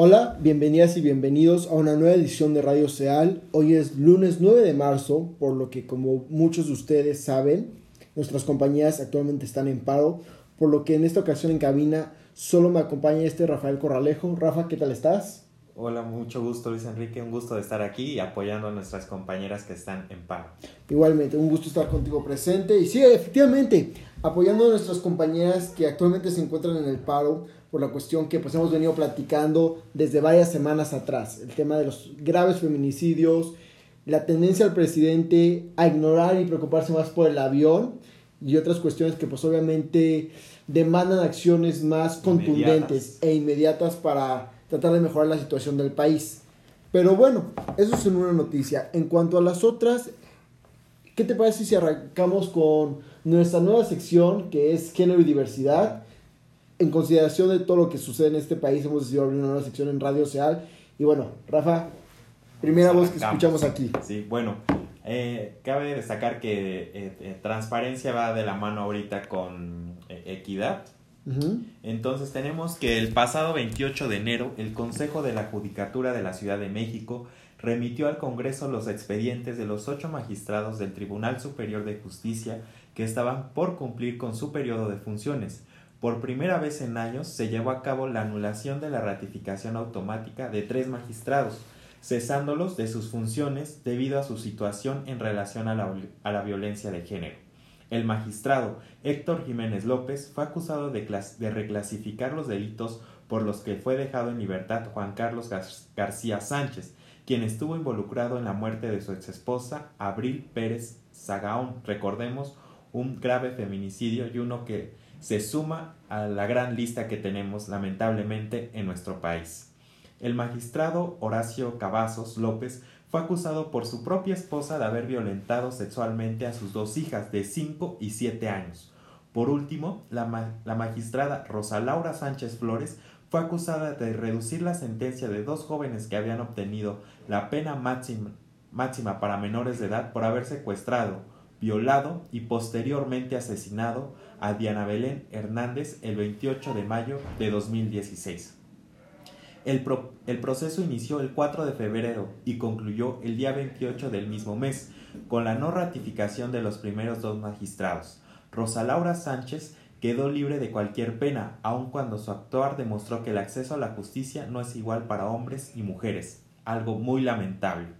Hola, bienvenidas y bienvenidos a una nueva edición de Radio Seal. Hoy es lunes 9 de marzo, por lo que como muchos de ustedes saben, nuestras compañías actualmente están en paro, por lo que en esta ocasión en cabina solo me acompaña este Rafael Corralejo. Rafa, ¿qué tal estás? Hola, mucho gusto Luis Enrique, un gusto de estar aquí y apoyando a nuestras compañeras que están en paro. Igualmente, un gusto estar contigo presente y sí, efectivamente, apoyando a nuestras compañeras que actualmente se encuentran en el paro por la cuestión que pues hemos venido platicando desde varias semanas atrás, el tema de los graves feminicidios, la tendencia al presidente a ignorar y preocuparse más por el avión y otras cuestiones que pues obviamente demandan acciones más contundentes e inmediatas para tratar de mejorar la situación del país. Pero bueno, eso es una noticia. En cuanto a las otras, ¿qué te parece si arrancamos con nuestra nueva sección que es género y diversidad? En consideración de todo lo que sucede en este país, hemos decidido abrir una nueva sección en Radio Seal. Y bueno, Rafa, primera voz que escuchamos aquí. Sí, bueno, eh, cabe destacar que eh, eh, transparencia va de la mano ahorita con equidad. Entonces tenemos que el pasado 28 de enero el Consejo de la Judicatura de la Ciudad de México remitió al Congreso los expedientes de los ocho magistrados del Tribunal Superior de Justicia que estaban por cumplir con su periodo de funciones por primera vez en años se llevó a cabo la anulación de la ratificación automática de tres magistrados, cesándolos de sus funciones debido a su situación en relación a la, violencia de género. El magistrado Héctor Jiménez López fue acusado de, de, reclasificar los delitos por los que fue dejado en libertad Juan Carlos García Sánchez, quien estuvo involucrado en la muerte de su exesposa Abril Pérez Zagaón. Recordemos un grave feminicidio y uno que se suma a la gran lista que tenemos lamentablemente en nuestro país. El magistrado Horacio Cavazos López fue acusado por su propia esposa de haber violentado sexualmente a sus dos hijas de 5 y 7 años. Por último, la, la, magistrada Rosa Laura Sánchez Flores fue acusada de reducir la sentencia de dos jóvenes que habían obtenido la pena máxima, máxima para menores de edad por haber secuestrado, violado y posteriormente asesinado a Diana Belén Hernández el 28 de mayo de 2016. El, el, proceso inició el 4 de febrero y concluyó el día 28 del mismo mes, con la no ratificación de los primeros dos magistrados. Rosa Laura Sánchez quedó libre de cualquier pena, aun cuando su actuar demostró que el acceso a la justicia no es igual para hombres y mujeres, algo muy lamentable.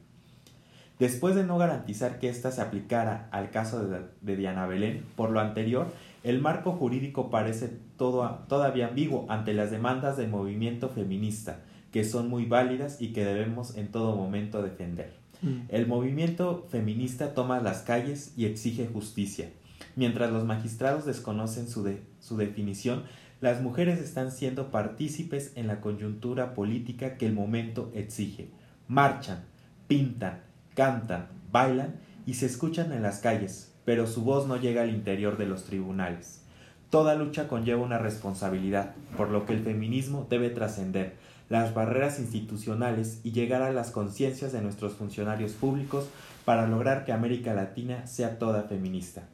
Después de no garantizar que ésta se aplicara al caso de, Diana Belén, por lo anterior, el marco jurídico parece todavía ambiguo ante las demandas del movimiento feminista, que son muy válidas y que debemos en todo momento defender. Mm. El movimiento feminista toma las calles y exige justicia. Mientras los magistrados desconocen su, su definición, las mujeres están siendo partícipes en la coyuntura política que el momento exige. Marchan, pintan, cantan, bailan y se escuchan en las calles, pero su voz no llega al interior de los tribunales. Toda lucha conlleva una responsabilidad, por lo que el feminismo debe trascender las barreras institucionales y llegar a las conciencias de nuestros funcionarios públicos para lograr que América Latina sea toda feminista,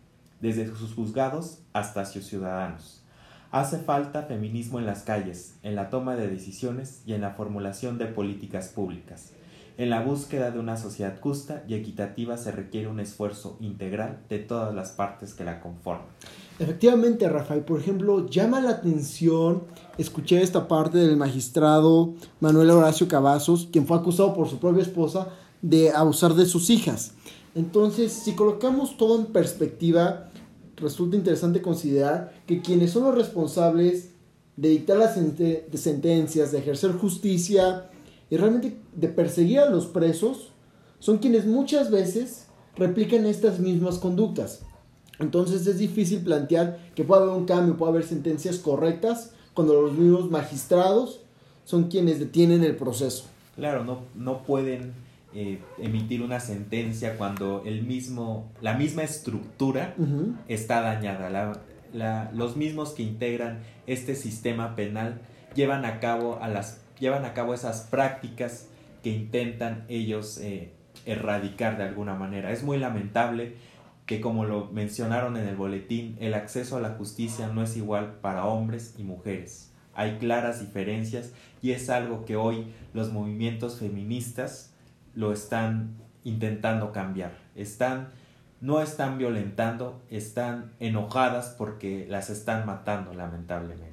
desde sus juzgados hasta sus ciudadanos. Hace falta feminismo en las calles, en la toma de decisiones y en la formulación de políticas públicas. En la búsqueda de una sociedad justa y equitativa se requiere un esfuerzo integral de todas las partes que la conforman. Efectivamente, Rafael, por ejemplo, llama la atención, escuché esta parte del magistrado Manuel Horacio Cavazos, quien fue acusado por su propia esposa de abusar de sus hijas. Entonces, si colocamos todo en perspectiva, resulta interesante considerar que quienes son los responsables de dictar las sentencias, de ejercer justicia, y realmente de perseguir a los presos son quienes muchas veces replican estas mismas conductas. Entonces es difícil plantear que pueda haber un cambio, pueda haber sentencias correctas cuando los mismos magistrados son quienes detienen el proceso. Claro, no, no pueden eh, emitir una sentencia cuando el mismo, la misma estructura está dañada. los mismos que integran este sistema penal llevan a cabo a las llevan a cabo esas prácticas que intentan ellos eh, erradicar de alguna manera. Es muy lamentable que como lo mencionaron en el boletín, el acceso a la justicia no es igual para hombres y mujeres. hay claras diferencias y es algo que hoy los movimientos feministas lo están intentando cambiar. Están no están violentando, están enojadas porque las están matando, lamentablemente.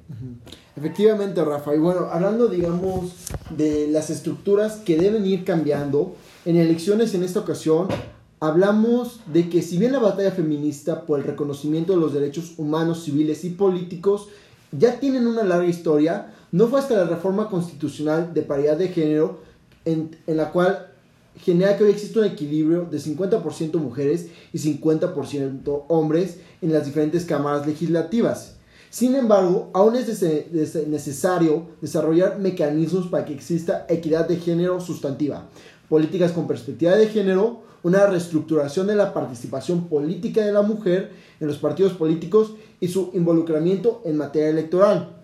Efectivamente, Rafa. Y bueno, hablando, digamos, de las estructuras que deben ir cambiando, en elecciones en esta ocasión hablamos de que si bien la batalla feminista por el reconocimiento de los derechos humanos, civiles y políticos ya tienen una larga historia, no fue hasta la reforma constitucional de paridad de género en, en la cual genera que hoy existe un equilibrio de 50% mujeres y 50% hombres en las diferentes cámaras legislativas. Sin embargo, aún es necesario desarrollar mecanismos para que exista equidad de género sustantiva, políticas con perspectiva de género, una reestructuración de la participación política de la mujer en los partidos políticos y su involucramiento en materia electoral.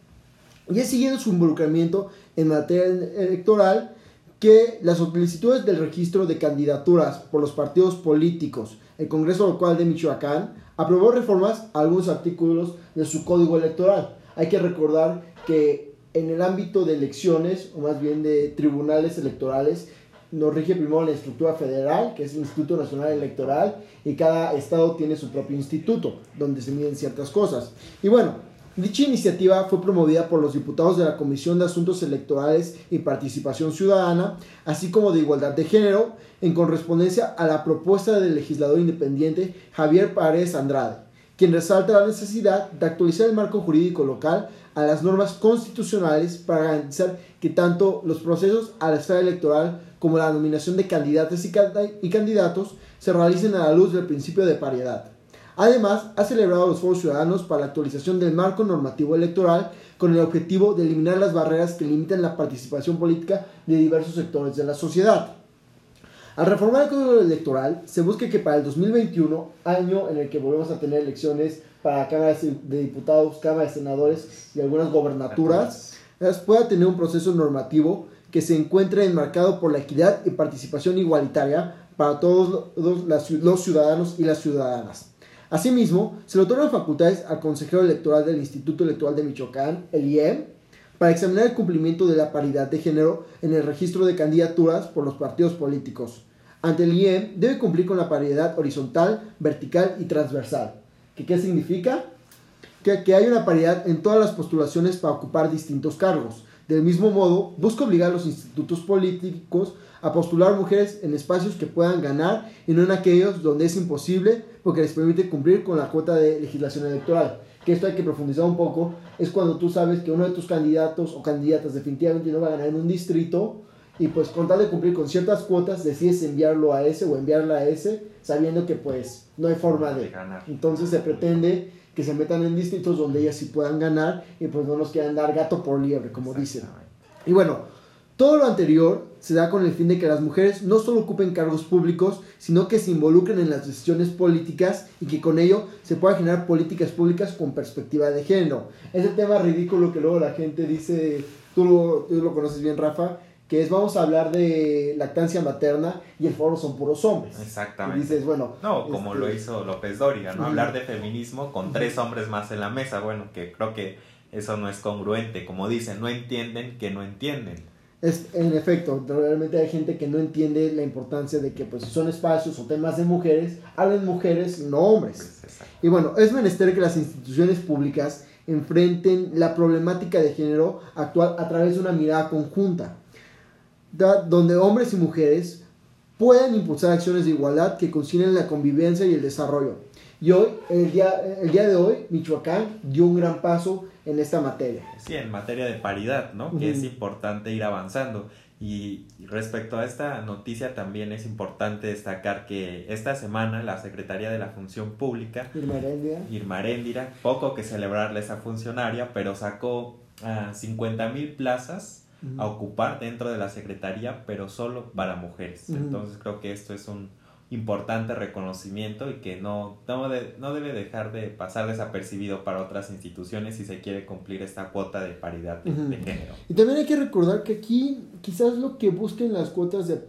Y es siguiendo su involucramiento en materia electoral que las solicitudes del registro de candidaturas por los partidos políticos, el Congreso Local de Michoacán aprobó reformas a algunos artículos de su código electoral. Hay que recordar que en el ámbito de elecciones, o más bien de tribunales electorales, nos rige primero la estructura federal, que es el Instituto Nacional Electoral, y cada estado tiene su propio instituto, donde se miden ciertas cosas. Y bueno, Dicha iniciativa fue promovida por los diputados de la Comisión de Asuntos Electorales y Participación Ciudadana, así como de Igualdad de Género, en correspondencia a la propuesta del legislador independiente Javier Párez Andrade, quien resalta la necesidad de actualizar el marco jurídico local a las normas constitucionales para garantizar que tanto los procesos a la esfera electoral como la nominación de candidatos y candidatos se realicen a la luz del principio de paridad. Además, ha celebrado los foros ciudadanos para la actualización del marco normativo electoral con el objetivo de eliminar las barreras que limitan la participación política de diversos sectores de la sociedad. Al reformar el Código Electoral, se busca que para el 2021, año en el que volvemos a tener elecciones para cámaras de diputados, cámaras de senadores y algunas gobernaturas, pueda tener un proceso normativo que se encuentre enmarcado por la equidad y participación igualitaria para todos los ciudadanos y las ciudadanas. Asimismo, se le otorgan facultades al consejero electoral del Instituto Electoral de Michoacán, el IEM, para examinar el cumplimiento de la paridad de género en el registro de candidaturas por los partidos políticos. Ante el IEM debe cumplir con la paridad horizontal, vertical y transversal. ¿Qué, qué significa? Que, que hay una paridad en todas las postulaciones para ocupar distintos cargos. Del mismo modo, busca obligar a los institutos políticos a postular mujeres en espacios que puedan ganar y no en aquellos donde es imposible porque les permite cumplir con la cuota de legislación electoral. Que esto hay que profundizar un poco, es cuando tú sabes que uno de tus candidatos o candidatas definitivamente no va a ganar en un distrito y pues con tal de cumplir con ciertas cuotas decides enviarlo a ese o enviarla a ese sabiendo que pues no hay forma de ganar. Entonces se pretende que se metan en distritos donde ellas sí puedan ganar y pues no nos quieran dar gato por liebre, como dicen. Y bueno, todo lo anterior se da con el fin de que las mujeres no solo ocupen cargos públicos, sino que se involucren en las decisiones políticas y que con ello se puedan generar políticas públicas con perspectiva de género. Ese tema ridículo que luego la gente dice, tú lo, tú lo conoces bien Rafa, que es vamos a hablar de lactancia materna y el foro son puros hombres. Exactamente. Y dices, bueno. No, como lo este, hizo López Dóriga, ¿no? Hablar de feminismo con tres hombres más en la mesa. Bueno, que creo que eso no es congruente. Como dicen, no entienden que no entienden. Es, en efecto, realmente hay gente que no entiende la importancia de que pues si son espacios o temas de mujeres, hablen mujeres no hombres. Y bueno, es menester que las instituciones públicas enfrenten la problemática de género actual a través de una mirada conjunta, donde hombres y mujeres puedan impulsar acciones de igualdad que concilien la convivencia y el desarrollo. Y hoy, el día, el día de hoy, Michoacán dio un gran paso en esta materia. Sí, en materia de paridad, ¿no? Que es importante ir avanzando. Y respecto a esta noticia también es importante destacar que esta semana la Secretaría de la Función Pública, Irma Irma poco que celebrarle a esa funcionaria, pero sacó uh, 50 mil plazas a ocupar dentro de la Secretaría, pero solo para mujeres. Entonces creo que esto es un, importante reconocimiento y que no, no, no, debe dejar de pasar desapercibido para otras instituciones si se quiere cumplir esta cuota de paridad de, género. Y también hay que recordar que aquí quizás lo que busquen las cuotas de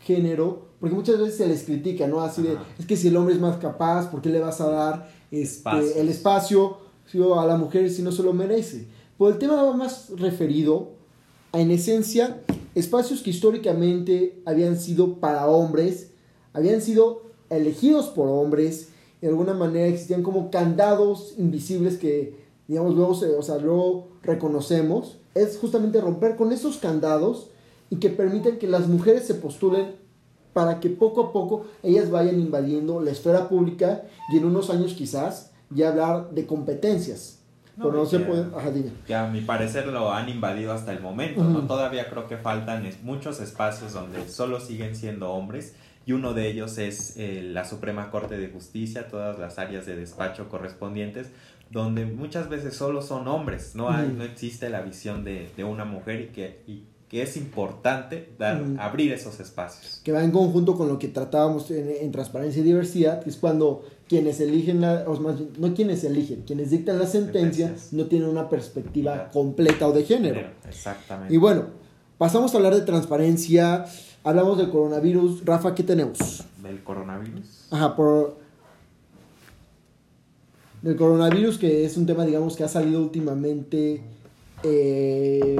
género, porque muchas veces se les critica, ¿no? Así de, es que si el hombre es más capaz, ¿por qué le vas a dar este, el espacio a la mujer si no se lo merece? Por el tema más referido en esencia, espacios que históricamente habían sido para hombres, habían sido elegidos por hombres, de alguna manera existían como candados invisibles que, digamos, luego, se, o sea, luego reconocemos, es justamente romper con esos candados y que permiten que las mujeres se postulen para que poco a poco ellas vayan invadiendo la esfera pública y en unos años quizás ya hablar de competencias. No, no se puede... Que a mi parecer lo han invadido hasta el momento, ¿no? Todavía creo que faltan muchos espacios donde solo siguen siendo hombres y uno de ellos es eh, la Suprema Corte de Justicia, todas las áreas de despacho correspondientes, donde muchas veces solo son hombres, no hay, no existe la visión de, de una mujer y que, y que es importante dar, abrir esos espacios. Que va en conjunto con lo que tratábamos en, transparencia y diversidad, que es cuando quienes eligen, la, o más no quienes eligen, quienes dictan la sentencia no tienen una perspectiva completa o de género. Exactamente. Y bueno, pasamos a hablar de transparencia, hablamos del coronavirus. Rafa, ¿qué tenemos? ¿Del coronavirus? Ajá, por... Del coronavirus, que es un tema, digamos, que ha salido últimamente... Eh,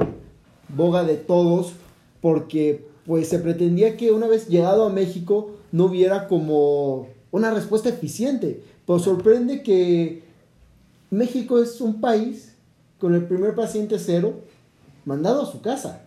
boga de todos, porque pues se pretendía que una vez llegado a México no hubiera como una respuesta eficiente. Pero sorprende que México es un país con el primer paciente cero mandado a su casa.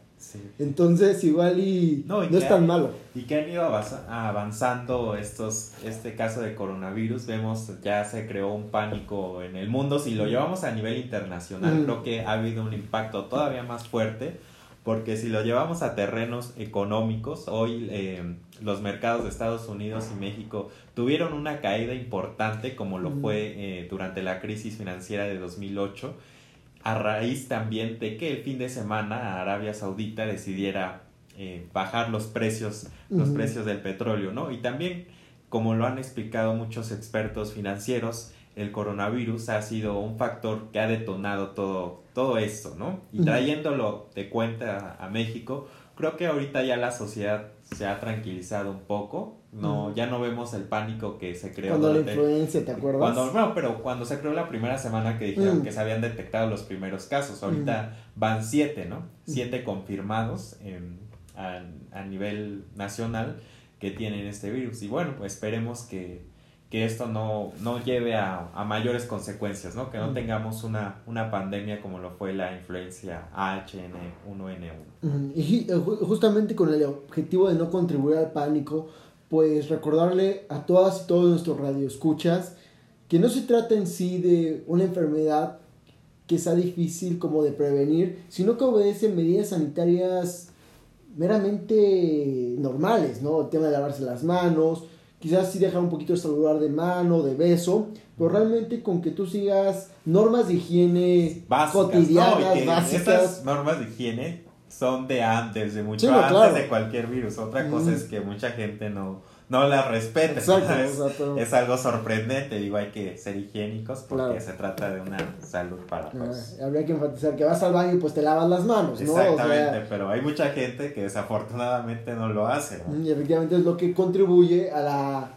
Entonces igual y no, es tan malo. Y que han ido avanzando estos, este caso de coronavirus, vemos ya se creó un pánico en el mundo, si lo llevamos a nivel internacional, mm. creo que ha habido un impacto todavía más fuerte porque si lo llevamos a terrenos económicos, hoy eh, los mercados de Estados Unidos y México tuvieron una caída importante como lo fue eh, durante la crisis financiera de 2008, a raíz también de que el fin de semana Arabia Saudita decidiera eh, bajar los precios, los precios del petróleo, ¿no? Y también, como lo han explicado muchos expertos financieros, el coronavirus ha sido un factor que ha detonado todo, todo esto, ¿no? Y trayéndolo de cuenta a, México, creo que ahorita ya la sociedad se ha tranquilizado un poco, no, ya no vemos el pánico que se creó. Cuando la influencia, ¿te acuerdas? Cuando, no, pero cuando se creó la primera semana que dijeron que se habían detectado los primeros casos, ahorita van siete, ¿no? Siete confirmados a, a nivel nacional que tienen este virus. Y bueno, pues esperemos que que esto no, no lleve a, a, mayores consecuencias, ¿no? Que no tengamos una, una pandemia como lo fue la influencia HN1N1. Y justamente con el objetivo de no contribuir al pánico, pues recordarle a todas y todos nuestros radioescuchas que no se trata en sí de una enfermedad que sea difícil como de prevenir, sino que obedece medidas sanitarias meramente normales, ¿no? El tema de lavarse las manos, quizás sí dejar un poquito de saludar de mano, de beso, pero realmente con que tú sigas normas de higiene cotidianas, básicas. Estas normas de higiene son de antes, de mucho antes de cualquier virus. Otra cosa es que mucha gente no, no la respeta. Es, algo sorprendente, digo, hay que ser higiénicos porque se trata de una salud para todos. habría que enfatizar que vas al baño y pues te lavas las manos, ¿no? Exactamente, pero hay mucha gente que desafortunadamente no lo hace. Y efectivamente es lo que contribuye a la,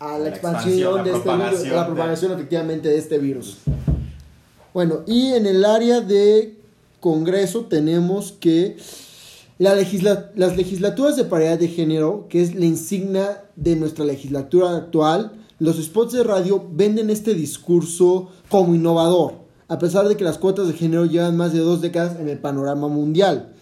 a la, expansión, de este virus, a la propagación efectivamente de este virus. Bueno, y en el área de Congreso tenemos que la las legislaturas de paridad de género, que es la insignia de nuestra legislatura actual, los spots de radio venden este discurso como innovador, a pesar de que las cuotas de género llevan más de dos décadas en el panorama mundial.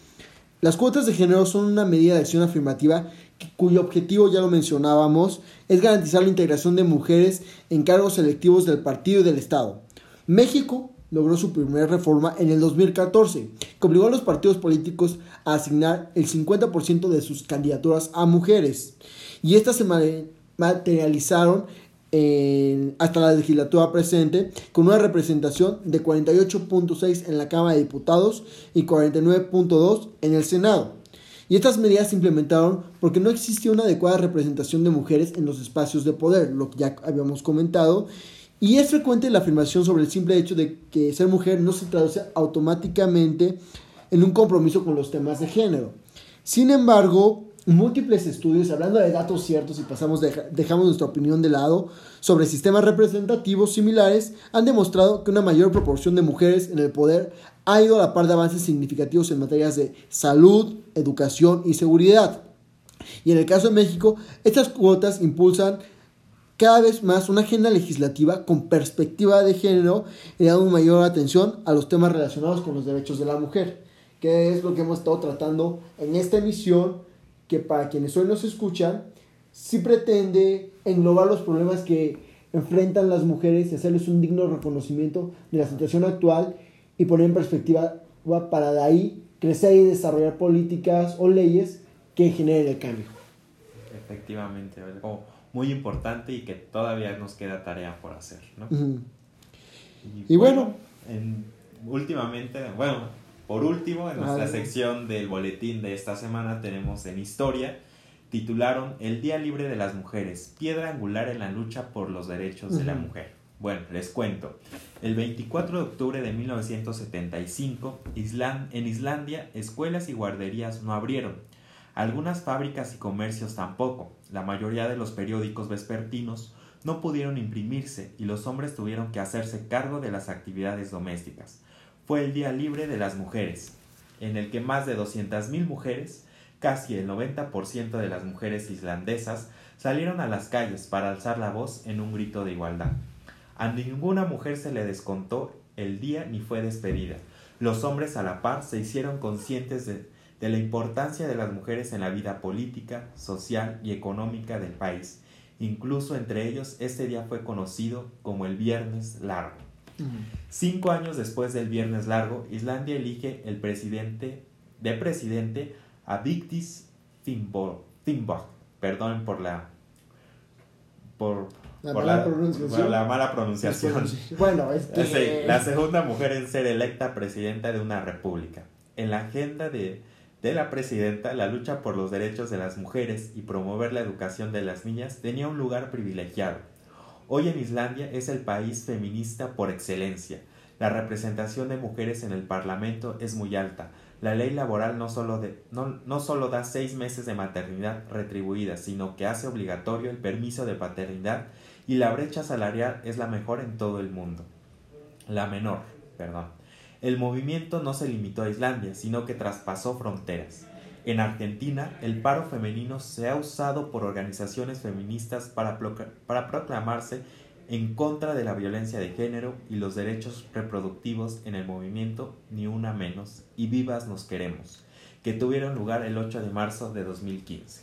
Las cuotas de género son una medida de acción afirmativa cuyo objetivo, ya lo mencionábamos, es garantizar la integración de mujeres en cargos selectivos del partido y del Estado. México logró su primera reforma en el 2014, que obligó a los partidos políticos a asignar el 50% de sus candidaturas a mujeres. Y estas se materializaron hasta la legislatura presente con una representación de 48.6 en la Cámara de Diputados y 49.2 en el Senado. Y estas medidas se implementaron porque no existía una adecuada representación de mujeres en los espacios de poder, lo que ya habíamos comentado, y es frecuente la afirmación sobre el simple hecho de que ser mujer no se traduce automáticamente en un compromiso con los temas de género. Sin embargo, múltiples estudios, hablando de datos ciertos y pasamos dejamos nuestra opinión de lado, sobre sistemas representativos similares, han demostrado que una mayor proporción de mujeres en el poder ha ido a la par de avances significativos en materias de salud, educación y seguridad. Y en el caso de México, estas cuotas impulsan cada vez más una agenda legislativa con perspectiva de género y dando mayor atención a los temas relacionados con los derechos de la mujer, que es lo que hemos estado tratando en esta emisión, que para quienes hoy nos escuchan, sí pretende englobar los problemas que enfrentan las mujeres y hacerles un digno reconocimiento de la situación actual y poner en perspectiva para de ahí crecer y desarrollar políticas o leyes que generen el cambio. Efectivamente, algo muy importante y que todavía nos queda tarea por hacer. ¿no? y, bueno, últimamente, bueno, por último, en nuestra sección del boletín de esta semana tenemos en historia, titularon El Día Libre de las Mujeres, piedra angular en la lucha por los derechos de la mujer. Bueno, les cuento. El 24 de octubre de 1975, en Islandia, escuelas y guarderías no abrieron. Algunas fábricas y comercios tampoco. La mayoría de los periódicos vespertinos no pudieron imprimirse y los hombres tuvieron que hacerse cargo de las actividades domésticas. Fue el Día Libre de las Mujeres, en el que más de 200.000 mujeres, casi el 90% de las mujeres islandesas, salieron a las calles para alzar la voz en un grito de igualdad. A ninguna mujer se le descontó el día ni fue despedida. Los hombres a la par se hicieron conscientes de, la importancia de las mujeres en la vida política, social y económica del país. Incluso entre ellos este día fue conocido como el Viernes Largo. Cinco años después del Viernes Largo, Islandia elige el presidente de presidente a Victis Finnborg. Perdón por la por la mala pronunciación. la mala pronunciación. Bueno, La segunda mujer en ser electa presidenta de una república. En la agenda de, de la presidenta, la lucha por los derechos de las mujeres y promover la educación de las niñas tenía un lugar privilegiado. Hoy en Islandia es el país feminista por excelencia. La representación de mujeres en el Parlamento es muy alta. La ley laboral no solo, da seis meses de maternidad retribuida, sino que hace obligatorio el permiso de paternidad y la brecha salarial es la mejor en todo el mundo. La menor, perdón. El movimiento no se limitó a Islandia, sino que traspasó fronteras. En Argentina, el paro femenino se ha usado por organizaciones feministas para, proclamarse en contra de la violencia de género y los derechos reproductivos en el movimiento Ni Una Menos y Vivas Nos Queremos, que tuvieron lugar el 8 de marzo de 2015.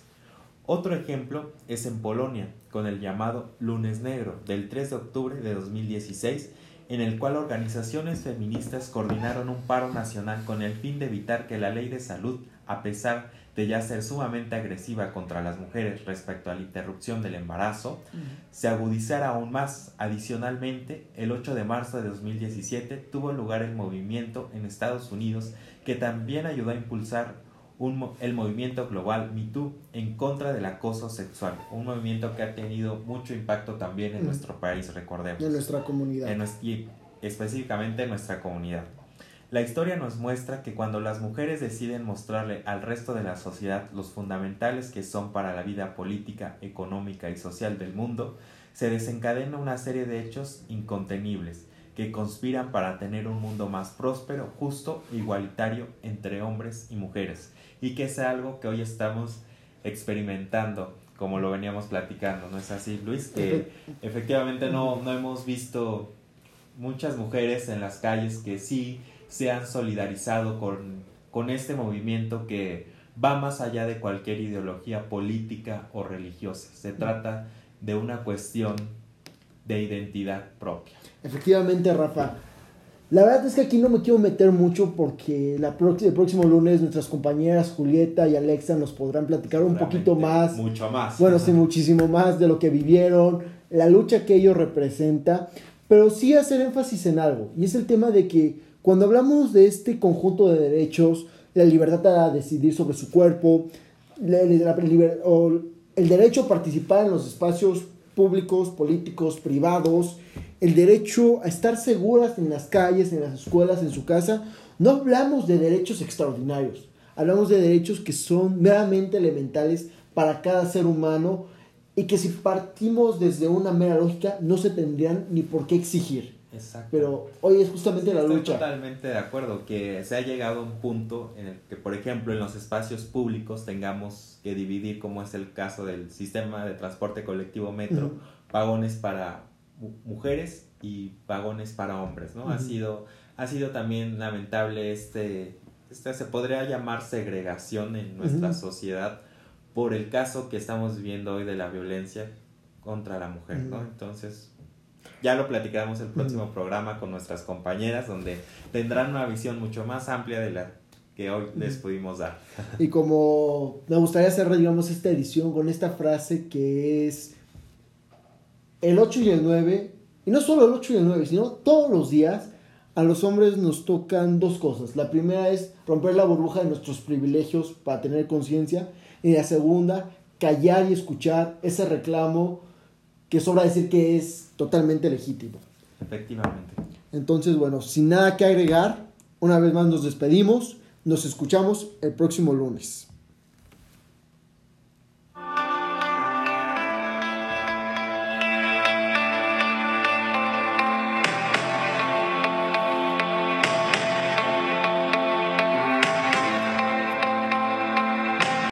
Otro ejemplo es en Polonia, con el llamado Lunes Negro del 3 de octubre de 2016, en el cual organizaciones feministas coordinaron un paro nacional con el fin de evitar que la ley de salud, a pesar de ya ser sumamente agresiva contra las mujeres respecto a la interrupción del embarazo, se agudizara aún más. Adicionalmente, el 8 de marzo de 2017 tuvo lugar el movimiento en Estados Unidos que también ayudó a impulsar el movimiento global MeToo en contra del acoso sexual, un movimiento que ha tenido mucho impacto también en nuestro país, recordemos. En nuestra comunidad. y específicamente en nuestra comunidad. La historia nos muestra que cuando las mujeres deciden mostrarle al resto de la sociedad los fundamentales que son para la vida política, económica y social del mundo, se desencadena una serie de hechos incontenibles que conspiran para tener un mundo más próspero, justo e igualitario entre hombres y mujeres, y que es algo que hoy estamos experimentando, como lo veníamos platicando, ¿no es así, Luis? Que efectivamente no, no hemos visto muchas mujeres en las calles que sí se han solidarizado con, con este movimiento que va más allá de cualquier ideología política o religiosa. Se trata de una cuestión de identidad propia. Efectivamente, Rafa. La verdad es que aquí no me quiero meter mucho porque la el próximo lunes nuestras compañeras Julieta y Alexa nos podrán platicar un poquito más. Mucho más. Bueno, sí, muchísimo más de lo que vivieron, la lucha que ellos representan, pero sí hacer énfasis en algo, y es el tema de que cuando hablamos de este conjunto de derechos, la libertad a decidir sobre su cuerpo, el derecho a participar en los espacios públicos, políticos, privados, el derecho a estar seguras en las calles, en las escuelas, en su casa. No hablamos de derechos extraordinarios, Hablamos de derechos que son meramente elementales para cada ser humano y que si partimos desde una mera lógica no se tendrían ni por qué exigir. Exacto. Pero hoy es justamente la Estoy lucha. totalmente de acuerdo que se ha llegado a un punto en el que, por ejemplo, en los espacios públicos tengamos que dividir, como es el caso del sistema de transporte colectivo metro, vagones para mujeres y vagones para hombres, ¿no? Ha sido ha sido también lamentable este, este se podría llamar segregación en nuestra sociedad por el caso que estamos viviendo hoy de la violencia contra la mujer, ¿no? Entonces, ya lo platicaremos el próximo programa con nuestras compañeras, donde tendrán una visión mucho más amplia de la que hoy les pudimos dar. Y como me gustaría cerrar, digamos, esta edición con esta frase que es el 8 y el 9, y no solo el 8 y el 9, sino todos los días a los hombres nos tocan dos cosas. La primera es romper la burbuja de nuestros privilegios para tener conciencia. Y la segunda, callar y escuchar ese reclamo que sobra decir que es totalmente legítimo. Efectivamente. Entonces, bueno, sin nada que agregar, una vez más nos despedimos. Nos escuchamos el próximo lunes.